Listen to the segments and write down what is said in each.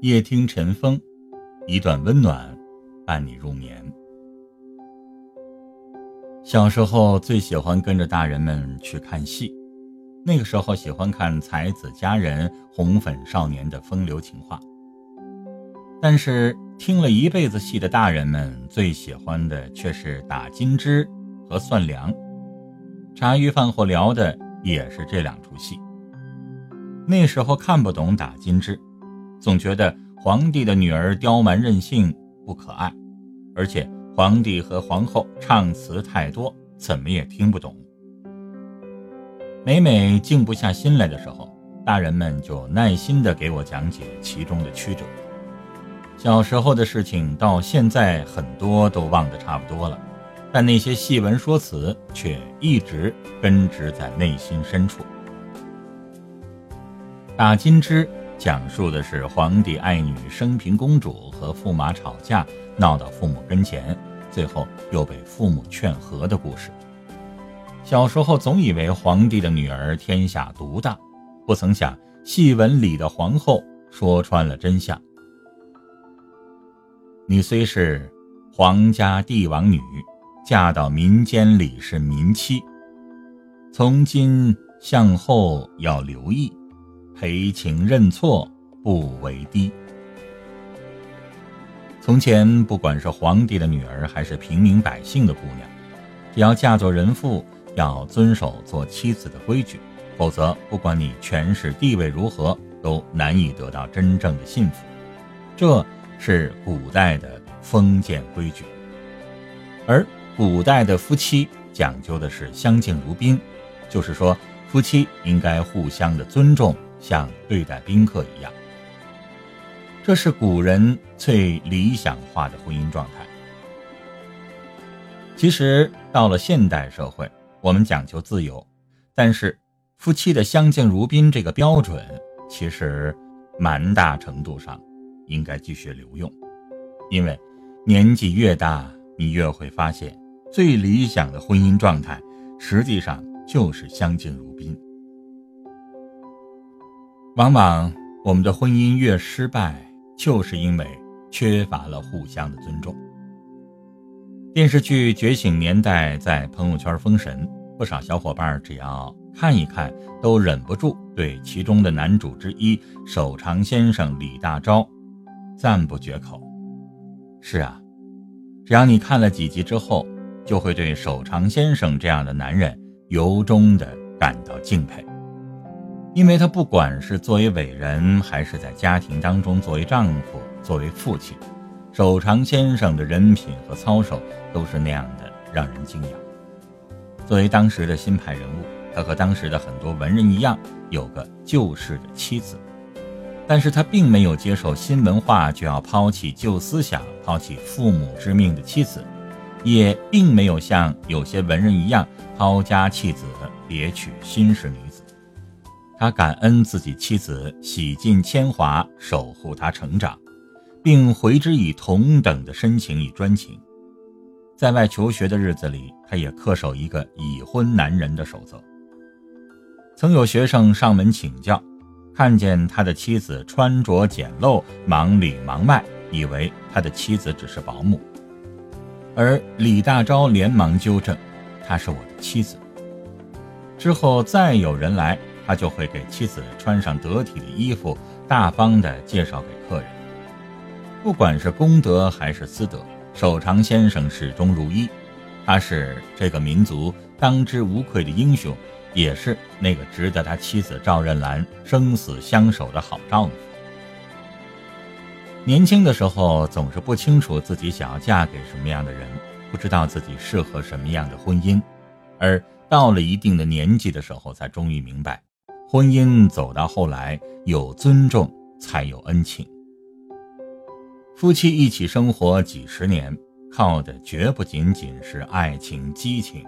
夜听晨风，一段温暖伴你入眠。小时候最喜欢跟着大人们去看戏，那个时候喜欢看才子佳人、红粉少年的风流情话。但是听了一辈子戏的大人们最喜欢的却是打金枝和算粮，茶余饭后聊的也是这两出戏。那时候看不懂打金枝，总觉得皇帝的女儿刁蛮任性不可爱，而且皇帝和皇后唱词太多，怎么也听不懂。每每静不下心来的时候，大人们就耐心地给我讲解其中的曲折。小时候的事情到现在很多都忘得差不多了，但那些戏文说辞却一直根植在内心深处。打金枝讲述的是皇帝爱女升平公主和驸马吵架，闹到父母跟前，最后又被父母劝和的故事。小时候总以为皇帝的女儿天下独大，不曾想戏文里的皇后说穿了真相。你虽是皇家帝王女，嫁到民间里是民妻。从今向后要留意，赔情认错不为低。从前，不管是皇帝的女儿，还是平民百姓的姑娘，只要嫁做人妇，要遵守做妻子的规矩，否则，不管你权势地位如何，都难以得到真正的幸福。这。是古代的封建规矩，而古代的夫妻讲究的是相敬如宾，就是说夫妻应该互相的尊重，像对待宾客一样。这是古人最理想化的婚姻状态。其实到了现代社会，我们讲求自由，但是夫妻的相敬如宾这个标准，其实蛮大程度上。应该继续留用，因为年纪越大，你越会发现，最理想的婚姻状态，实际上就是相敬如宾。往往我们的婚姻越失败，就是因为缺乏了互相的尊重。电视剧《觉醒年代》在朋友圈封神，不少小伙伴只要看一看，都忍不住对其中的男主之一守长先生李大钊。赞不绝口。是啊，只要你看了几集之后，就会对守长先生这样的男人由衷的感到敬佩，因为他不管是作为伟人，还是在家庭当中作为丈夫、作为父亲，守长先生的人品和操守都是那样的让人敬仰。作为当时的新派人物，他和当时的很多文人一样，有个旧式的妻子。但是他并没有接受新文化就要抛弃旧思想、抛弃父母之命的妻子，也并没有像有些文人一样抛家弃子，别娶新式女子。他感恩自己妻子洗尽铅华，守护他成长，并回之以同等的深情与专情。在外求学的日子里，他也恪守一个已婚男人的守则。曾有学生上门请教。看见他的妻子穿着简陋、忙里忙外，以为他的妻子只是保姆。而李大钊连忙纠正：“她是我的妻子。”之后再有人来，他就会给妻子穿上得体的衣服，大方地介绍给客人。不管是公德还是私德，守长先生始终如一。他是这个民族当之无愧的英雄。也是那个值得他妻子赵任兰生死相守的好丈夫。年轻的时候总是不清楚自己想要嫁给什么样的人，不知道自己适合什么样的婚姻，而到了一定的年纪的时候，才终于明白，婚姻走到后来有尊重才有恩情。夫妻一起生活几十年，靠的绝不仅仅是爱情激情。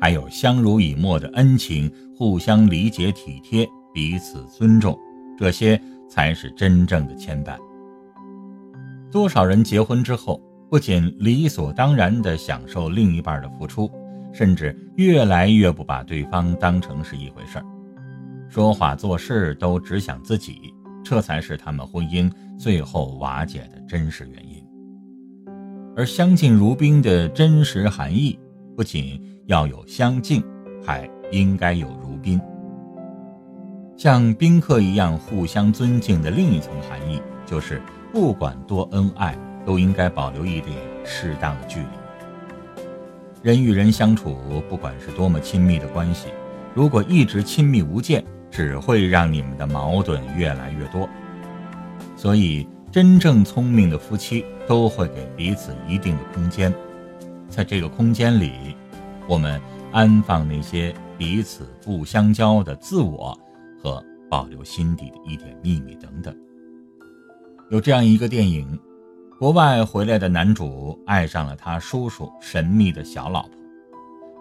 还有相濡以沫的恩情，互相理解体贴，彼此尊重，这些才是真正的牵绊。多少人结婚之后，不仅理所当然地享受另一半的付出，甚至越来越不把对方当成是一回事儿，说话做事都只想自己，这才是他们婚姻最后瓦解的真实原因。而相敬如宾的真实含义，不仅要有相敬，还应该有如宾。像宾客一样互相尊敬的另一层含义，就是不管多恩爱，都应该保留一点适当的距离。人与人相处，不管是多么亲密的关系，如果一直亲密无间，只会让你们的矛盾越来越多。所以，真正聪明的夫妻都会给彼此一定的空间，在这个空间里，我们安放那些彼此不相交的自我。和保留心底的一点秘密等等。有这样一个电影，国外回来的男主爱上了他叔叔神秘的小老婆，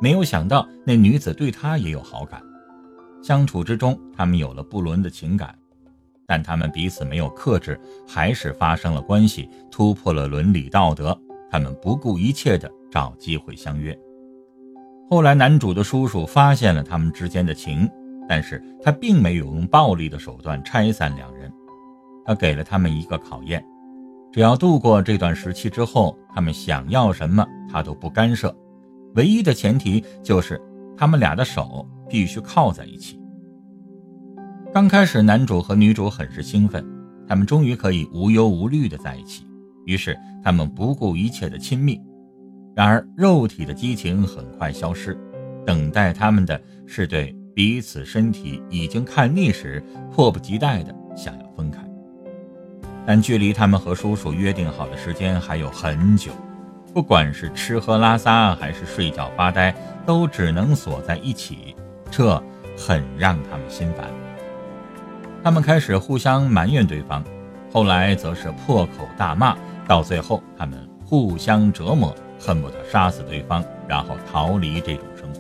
没有想到那女子对他也有好感。相处之中，他们有了不伦的情感，但他们彼此没有克制，还是发生了关系，突破了伦理道德。他们不顾一切的找机会相约。后来，男主的叔叔发现了他们之间的情。但是他并没有用暴力的手段拆散两人，他给了他们一个考验：只要度过这段时期之后，他们想要什么他都不干涉，唯一的前提就是他们俩的手必须靠在一起。刚开始，男主和女主很是兴奋，他们终于可以无忧无虑的在一起，于是他们不顾一切的亲密。然而，肉体的激情很快消失，等待他们的是对。彼此身体已经看腻时，迫不及待的想要分开，但距离他们和叔叔约定好的时间还有很久。不管是吃喝拉撒还是睡觉发呆，都只能锁在一起，这很让他们心烦。他们开始互相埋怨对方，后来则是破口大骂，到最后他们互相折磨，恨不得杀死对方，然后逃离这种生活。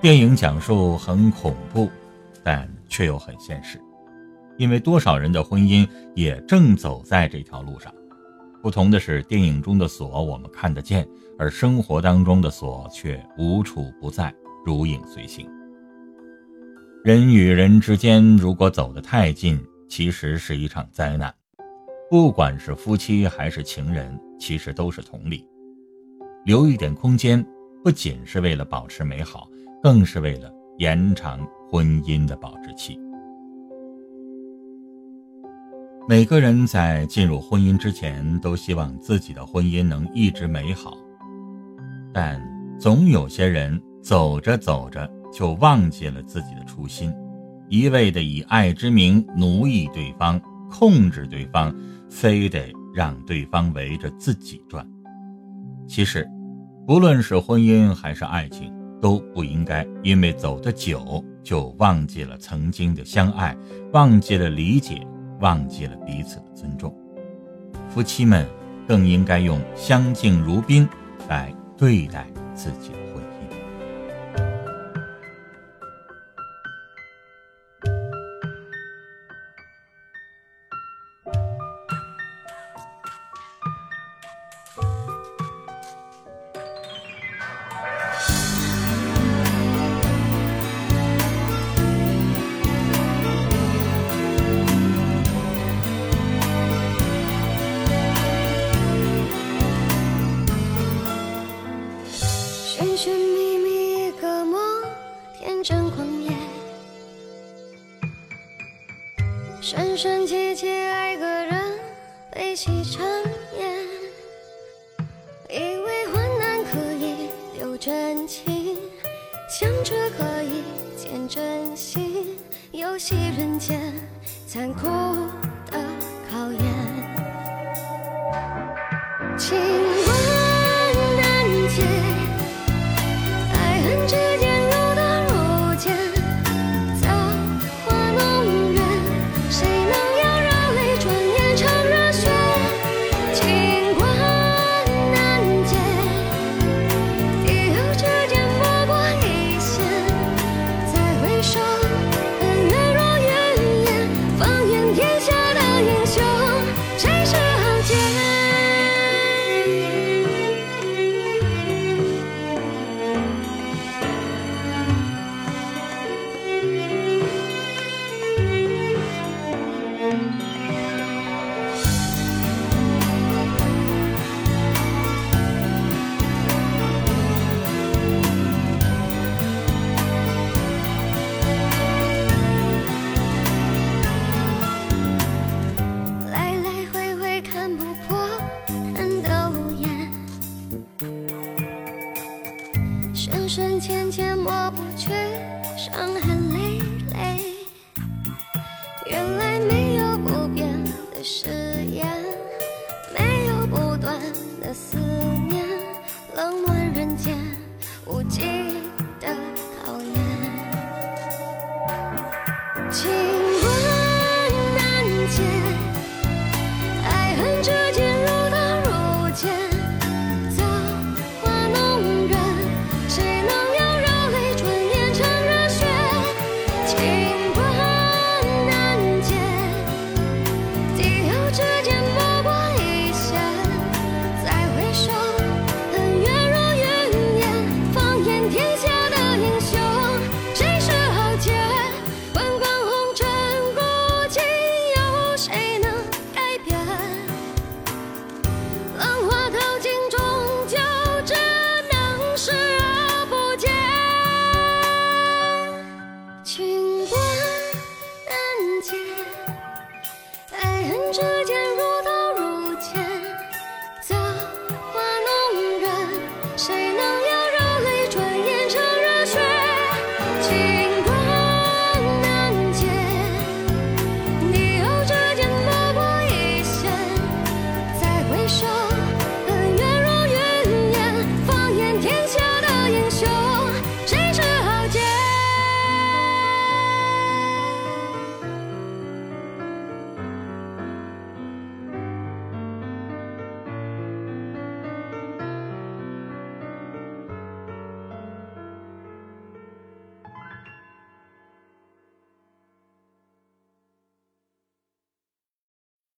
电影讲述很恐怖，但却又很现实，因为多少人的婚姻也正走在这条路上。不同的是，电影中的锁我们看得见，而生活当中的锁却无处不在，如影随形。人与人之间如果走得太近，其实是一场灾难。不管是夫妻还是情人，其实都是同理。留一点空间，不仅是为了保持美好。更是为了延长婚姻的保质期。每个人在进入婚姻之前，都希望自己的婚姻能一直美好，但总有些人走着走着就忘记了自己的初心，一味的以爱之名奴役对方、控制对方，非得让对方围着自己转。其实，不论是婚姻还是爱情。都不应该因为走得久就忘记了曾经的相爱，忘记了理解，忘记了彼此的尊重。夫妻们更应该用相敬如宾来对待自己。深深切切爱个人，悲喜缠绵，以为患难可以留真情，强者可以见真心，游戏人间残酷深深浅浅，抹不去伤痕累累。这间